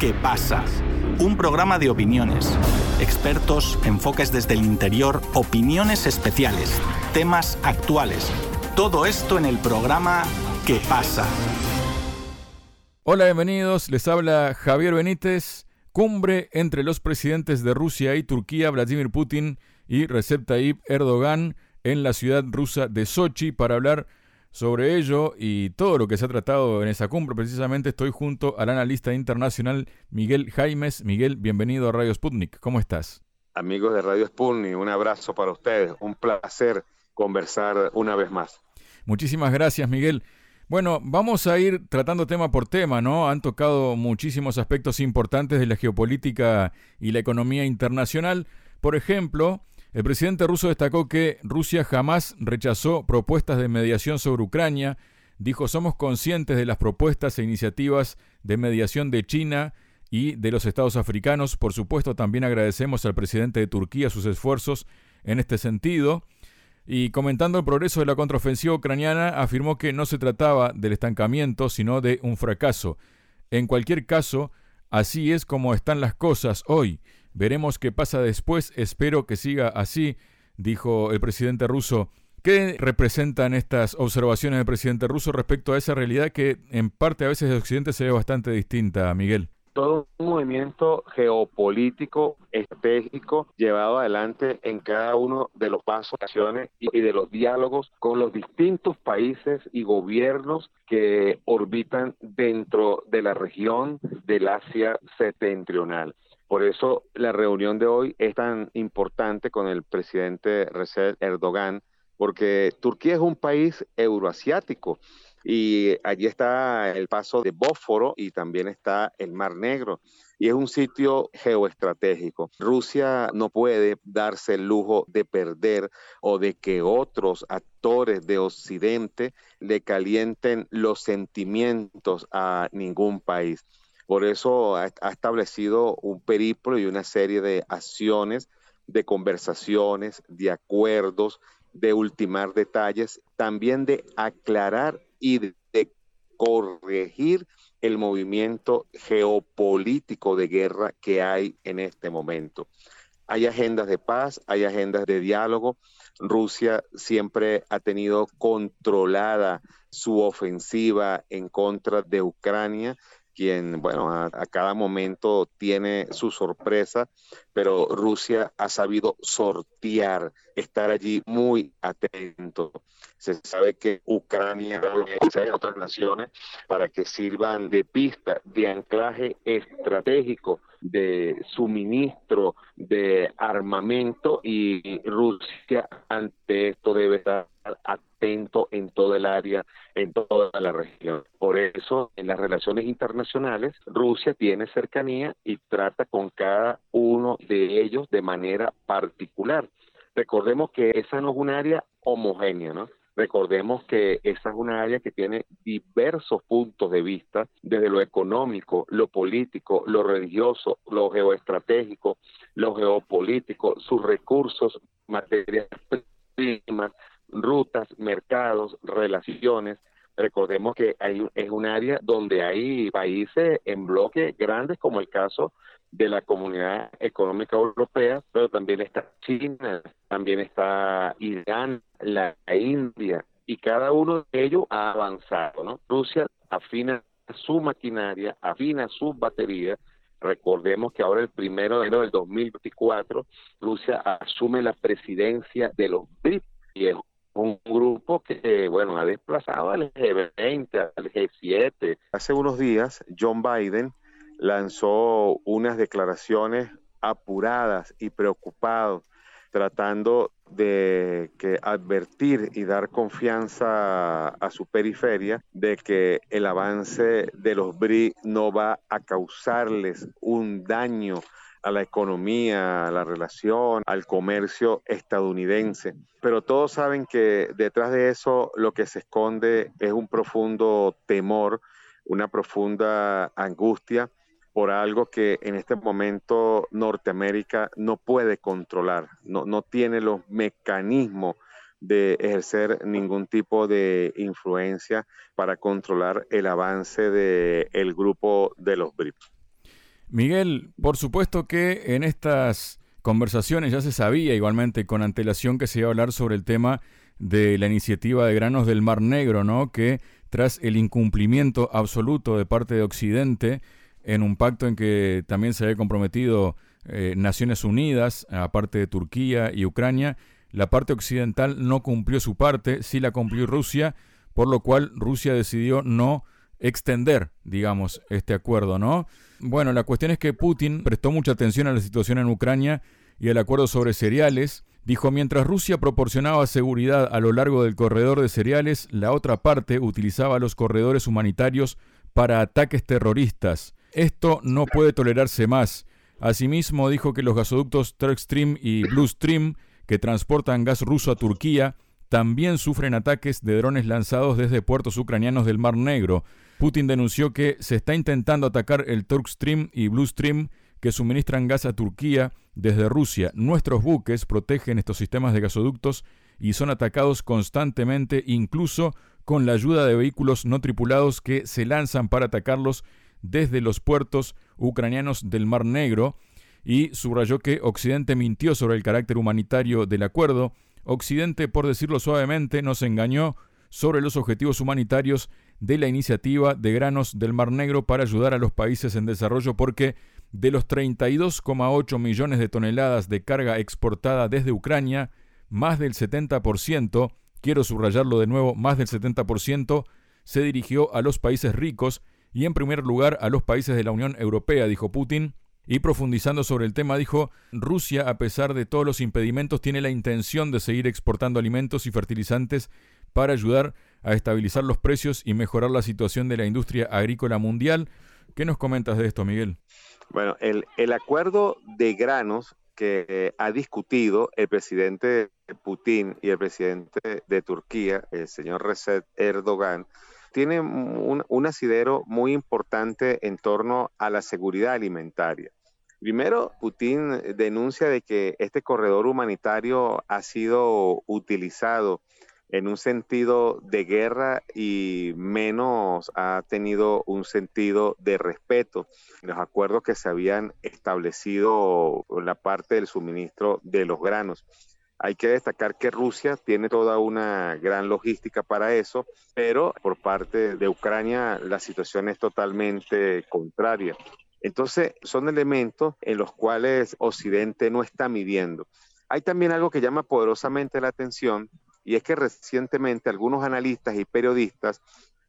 ¿Qué pasa? Un programa de opiniones, expertos, enfoques desde el interior, opiniones especiales, temas actuales. Todo esto en el programa ¿Qué pasa? Hola, bienvenidos. Les habla Javier Benítez. Cumbre entre los presidentes de Rusia y Turquía, Vladimir Putin y Recep Tayyip Erdogan en la ciudad rusa de Sochi para hablar sobre ello y todo lo que se ha tratado en esa cumbre. Precisamente estoy junto al analista internacional Miguel Jaimes. Miguel, bienvenido a Radio Sputnik. ¿Cómo estás? Amigos de Radio Sputnik, un abrazo para ustedes. Un placer conversar una vez más. Muchísimas gracias, Miguel. Bueno, vamos a ir tratando tema por tema, ¿no? Han tocado muchísimos aspectos importantes de la geopolítica y la economía internacional. Por ejemplo, el presidente ruso destacó que Rusia jamás rechazó propuestas de mediación sobre Ucrania. Dijo, somos conscientes de las propuestas e iniciativas de mediación de China y de los estados africanos. Por supuesto, también agradecemos al presidente de Turquía sus esfuerzos en este sentido. Y comentando el progreso de la contraofensiva ucraniana, afirmó que no se trataba del estancamiento, sino de un fracaso. En cualquier caso, así es como están las cosas hoy. Veremos qué pasa después, espero que siga así, dijo el presidente ruso. ¿Qué representan estas observaciones del presidente ruso respecto a esa realidad que en parte a veces de Occidente se ve bastante distinta, Miguel? todo un movimiento geopolítico, estratégico, llevado adelante en cada uno de los pasos, acciones y de los diálogos con los distintos países y gobiernos que orbitan dentro de la región del Asia septentrional. Por eso la reunión de hoy es tan importante con el presidente Recep Erdogan, porque Turquía es un país euroasiático y allí está el paso de Bósforo y también está el Mar Negro. Y es un sitio geoestratégico. Rusia no puede darse el lujo de perder o de que otros actores de Occidente le calienten los sentimientos a ningún país. Por eso ha, establecido un periplo y una serie de acciones, de conversaciones, de acuerdos, de ultimar detalles, también de aclarar y de, corregir el movimiento geopolítico de guerra que hay en este momento. Hay agendas de paz, hay agendas de diálogo. Rusia siempre ha tenido controlada su ofensiva en contra de Ucrania quien, bueno, a, cada momento tiene su sorpresa, pero Rusia ha sabido sortear, estar allí muy atento. Se sabe que Ucrania y otras naciones para que sirvan de pista, de anclaje estratégico, de suministro de armamento y Rusia ante esto debe estar atento en todo el área, en toda la región. Por eso, en las relaciones internacionales, Rusia tiene cercanía y trata con cada uno de ellos de manera particular. Recordemos que esa no es un área homogénea, ¿no? Recordemos que esa es una área que tiene diversos puntos de vista, desde lo económico, lo político, lo religioso, lo geoestratégico, lo geopolítico, sus recursos, materias primas, rutas, mercados, relaciones. Recordemos que hay, es un área donde hay países en bloques grandes, como el caso de la Comunidad Económica Europea, pero también está China, también está Irán, la India, y cada uno de ellos ha avanzado, ¿no? Rusia afina su maquinaria, afina sus baterías. Recordemos que ahora el primero de enero del 2024, Rusia asume la presidencia de los BRICS y es un grupo que, bueno, ha desplazado al G20, al G7. Hace unos días, John Biden lanzó unas declaraciones apuradas y preocupados, tratando de que advertir y dar confianza a su periferia de que el avance de los BRI no va a causarles un daño a la economía, a la relación, al comercio estadounidense. Pero todos saben que detrás de eso lo que se esconde es un profundo temor, una profunda angustia por algo que en este momento Norteamérica no puede controlar, no, no tiene los mecanismos de ejercer ningún tipo de influencia para controlar el avance del el grupo de los BRICS. Miguel, por supuesto que en estas conversaciones ya se sabía igualmente con antelación que se iba a hablar sobre el tema de la iniciativa de granos del Mar Negro, ¿no? Que tras el incumplimiento absoluto de parte de Occidente en un pacto en que también se había comprometido eh, Naciones Unidas, aparte de Turquía y Ucrania, la parte occidental no cumplió su parte, sí la cumplió Rusia, por lo cual Rusia decidió no extender, digamos, este acuerdo, ¿no? Bueno, la cuestión es que Putin prestó mucha atención a la situación en Ucrania y al acuerdo sobre cereales. Dijo, mientras Rusia proporcionaba seguridad a lo largo del corredor de cereales, la otra parte utilizaba los corredores humanitarios para ataques terroristas. Esto no puede tolerarse más. Asimismo, dijo que los gasoductos Turkstream y Bluestream, que transportan gas ruso a Turquía, también sufren ataques de drones lanzados desde puertos ucranianos del Mar Negro. Putin denunció que se está intentando atacar el Turkstream y Bluestream que suministran gas a Turquía desde Rusia. Nuestros buques protegen estos sistemas de gasoductos y son atacados constantemente, incluso con la ayuda de vehículos no tripulados que se lanzan para atacarlos desde los puertos ucranianos del Mar Negro. Y subrayó que Occidente mintió sobre el carácter humanitario del acuerdo. Occidente, por decirlo suavemente, nos engañó sobre los objetivos humanitarios de la iniciativa de granos del Mar Negro para ayudar a los países en desarrollo porque de los 32,8 millones de toneladas de carga exportada desde Ucrania, más del 70%, quiero subrayarlo de nuevo, más del 70% se dirigió a los países ricos y en primer lugar a los países de la Unión Europea, dijo Putin, y profundizando sobre el tema dijo, Rusia, a pesar de todos los impedimentos, tiene la intención de seguir exportando alimentos y fertilizantes para ayudar a estabilizar los precios y mejorar la situación de la industria agrícola mundial. ¿Qué nos comentas de esto, Miguel? Bueno, el, el acuerdo de granos que ha discutido el presidente Putin y el presidente de Turquía, el señor Recep Erdogan, tiene un, asidero muy importante en torno a la seguridad alimentaria. Primero, Putin denuncia de que este corredor humanitario ha sido utilizado en un sentido de guerra y menos ha tenido un sentido de respeto. Los acuerdos que se habían establecido en la parte del suministro de los granos. Hay que destacar que Rusia tiene toda una gran logística para eso, pero por parte de Ucrania la situación es totalmente contraria. Entonces, son elementos en los cuales Occidente no está midiendo. Hay también algo que llama poderosamente la atención y es que recientemente algunos analistas y periodistas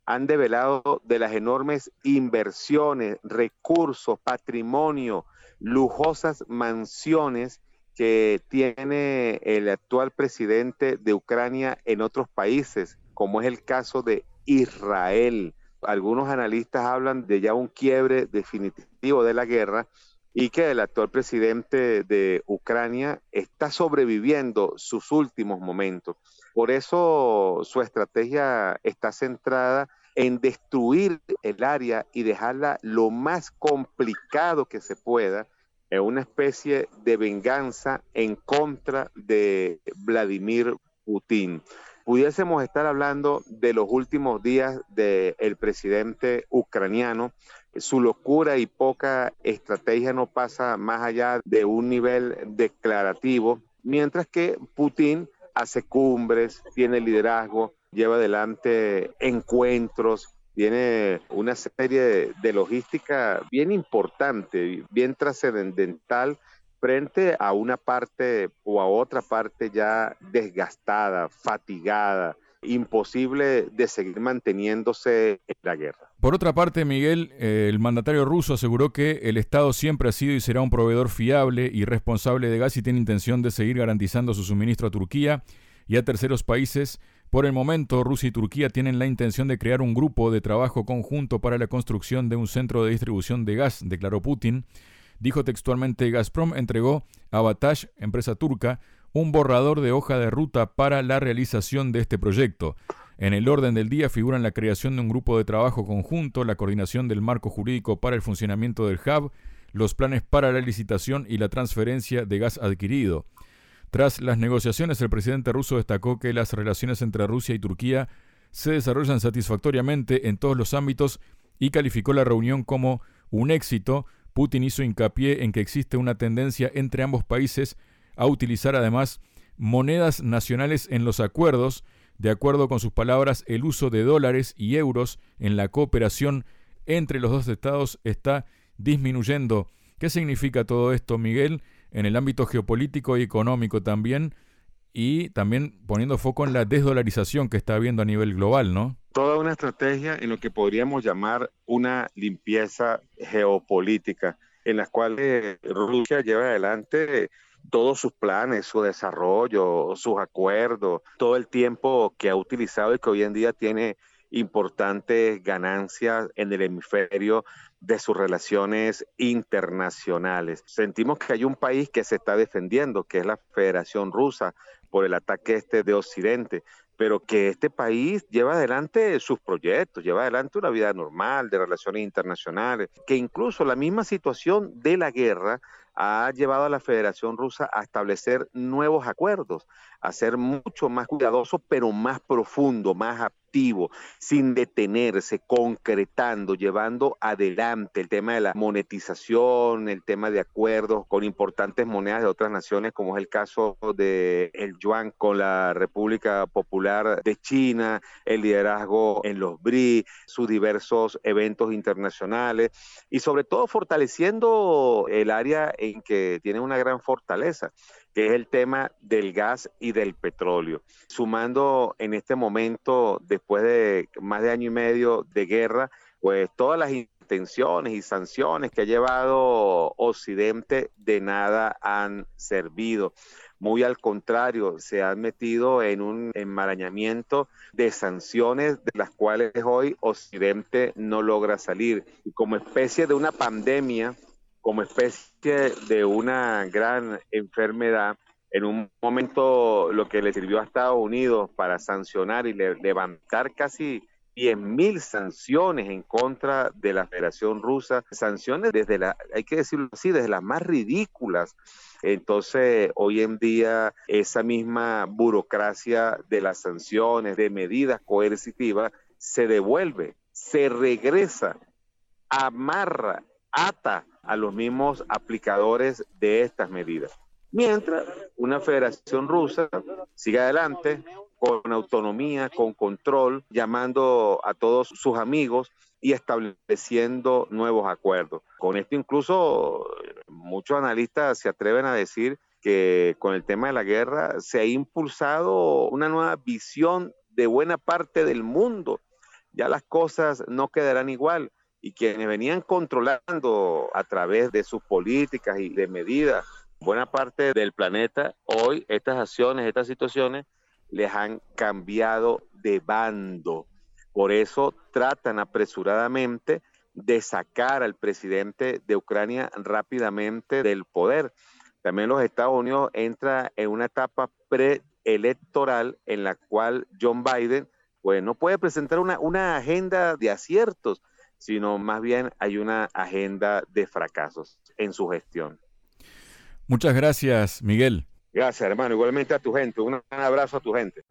han develado de las enormes inversiones, recursos, patrimonio, lujosas mansiones que tiene el actual presidente de Ucrania en otros países, como es el caso de Israel. Algunos analistas hablan de ya un quiebre definitivo de la guerra y que el actual presidente de Ucrania está sobreviviendo sus últimos momentos. Por eso su estrategia está centrada en destruir el área y dejarla lo más complicado que se pueda en una especie de venganza en contra de Vladimir Putin. Pudiésemos estar hablando de los últimos días del presidente ucraniano, su locura y poca estrategia no pasa más allá de un nivel declarativo, mientras que Putin hace cumbres, tiene liderazgo, lleva adelante encuentros, tiene una serie de, logística bien importante, bien trascendental frente a una parte o a otra parte ya desgastada, fatigada, imposible de seguir manteniéndose en la guerra. Por otra parte, Miguel, eh, el mandatario ruso aseguró que el Estado siempre ha sido y será un proveedor fiable y responsable de gas y tiene intención de seguir garantizando su suministro a Turquía y a terceros países. Por el momento, Rusia y Turquía tienen la intención de crear un grupo de trabajo conjunto para la construcción de un centro de distribución de gas, declaró Putin. Dijo textualmente, Gazprom entregó a Batash, empresa turca, un borrador de hoja de ruta para la realización de este proyecto. En el orden del día figuran la creación de un grupo de trabajo conjunto, la coordinación del marco jurídico para el funcionamiento del hub, los planes para la licitación y la transferencia de gas adquirido. Tras las negociaciones, el presidente ruso destacó que las relaciones entre Rusia y Turquía se desarrollan satisfactoriamente en todos los ámbitos y calificó la reunión como un éxito. Putin hizo hincapié en que existe una tendencia entre ambos países a utilizar además monedas nacionales en los acuerdos, de acuerdo con sus palabras, el uso de dólares y euros en la cooperación entre los dos estados está disminuyendo. ¿Qué significa todo esto, Miguel, en el ámbito geopolítico y económico también? Y también poniendo foco en la desdolarización que está habiendo a nivel global, ¿no? Toda una estrategia en lo que podríamos llamar una limpieza geopolítica, en la cual Rusia lleva adelante todos sus planes, su desarrollo, sus acuerdos, todo el tiempo que ha utilizado y que hoy en día tiene importantes ganancias en el hemisferio de sus relaciones internacionales. Sentimos que hay un país que se está defendiendo, que es la Federación Rusa, por el ataque este de Occidente, pero que este país lleva adelante sus proyectos, lleva adelante una vida normal de relaciones internacionales, que incluso la misma situación de la guerra ha llevado a la Federación Rusa a establecer nuevos acuerdos, a ser mucho más cuidadoso, pero más profundo, más sin detenerse, concretando, llevando adelante el tema de la monetización, el tema de acuerdos con importantes monedas de otras naciones, como es el caso de el yuan con la República Popular de China, el liderazgo en los BRI, sus diversos eventos internacionales y sobre todo fortaleciendo el área en que tiene una gran fortaleza, que es el tema del gas y del petróleo. Sumando en este momento, después de más de año y medio de guerra, pues todas las intenciones y sanciones que ha llevado Occidente de nada han servido. Muy al contrario, se han metido en un enmarañamiento de sanciones de las cuales hoy Occidente no logra salir. Y como especie de una pandemia como especie de una gran enfermedad, en un momento lo que le sirvió a Estados Unidos para sancionar y levantar casi 10.000 sanciones en contra de la Federación Rusa, sanciones desde la, hay que decirlo así, desde las más ridículas. Entonces, hoy en día, esa misma burocracia de las sanciones, de medidas coercitivas, se devuelve, se regresa, amarra, ata a los mismos aplicadores de estas medidas. Mientras una federación rusa sigue adelante con autonomía, con control, llamando a todos sus amigos y estableciendo nuevos acuerdos. Con esto incluso muchos analistas se atreven a decir que con el tema de la guerra se ha impulsado una nueva visión de buena parte del mundo. Ya las cosas no quedarán igual y quienes venían controlando a través de sus políticas y de medidas buena parte del planeta, hoy estas acciones, estas situaciones les han cambiado de bando. Por eso tratan apresuradamente de sacar al presidente de Ucrania rápidamente del poder. También los Estados Unidos entra en una etapa preelectoral en la cual John Biden pues no puede presentar una, una agenda de aciertos, sino más bien hay una agenda de fracasos en su gestión. Muchas gracias, Miguel. Gracias, hermano. Igualmente a tu gente. Un abrazo a tu gente.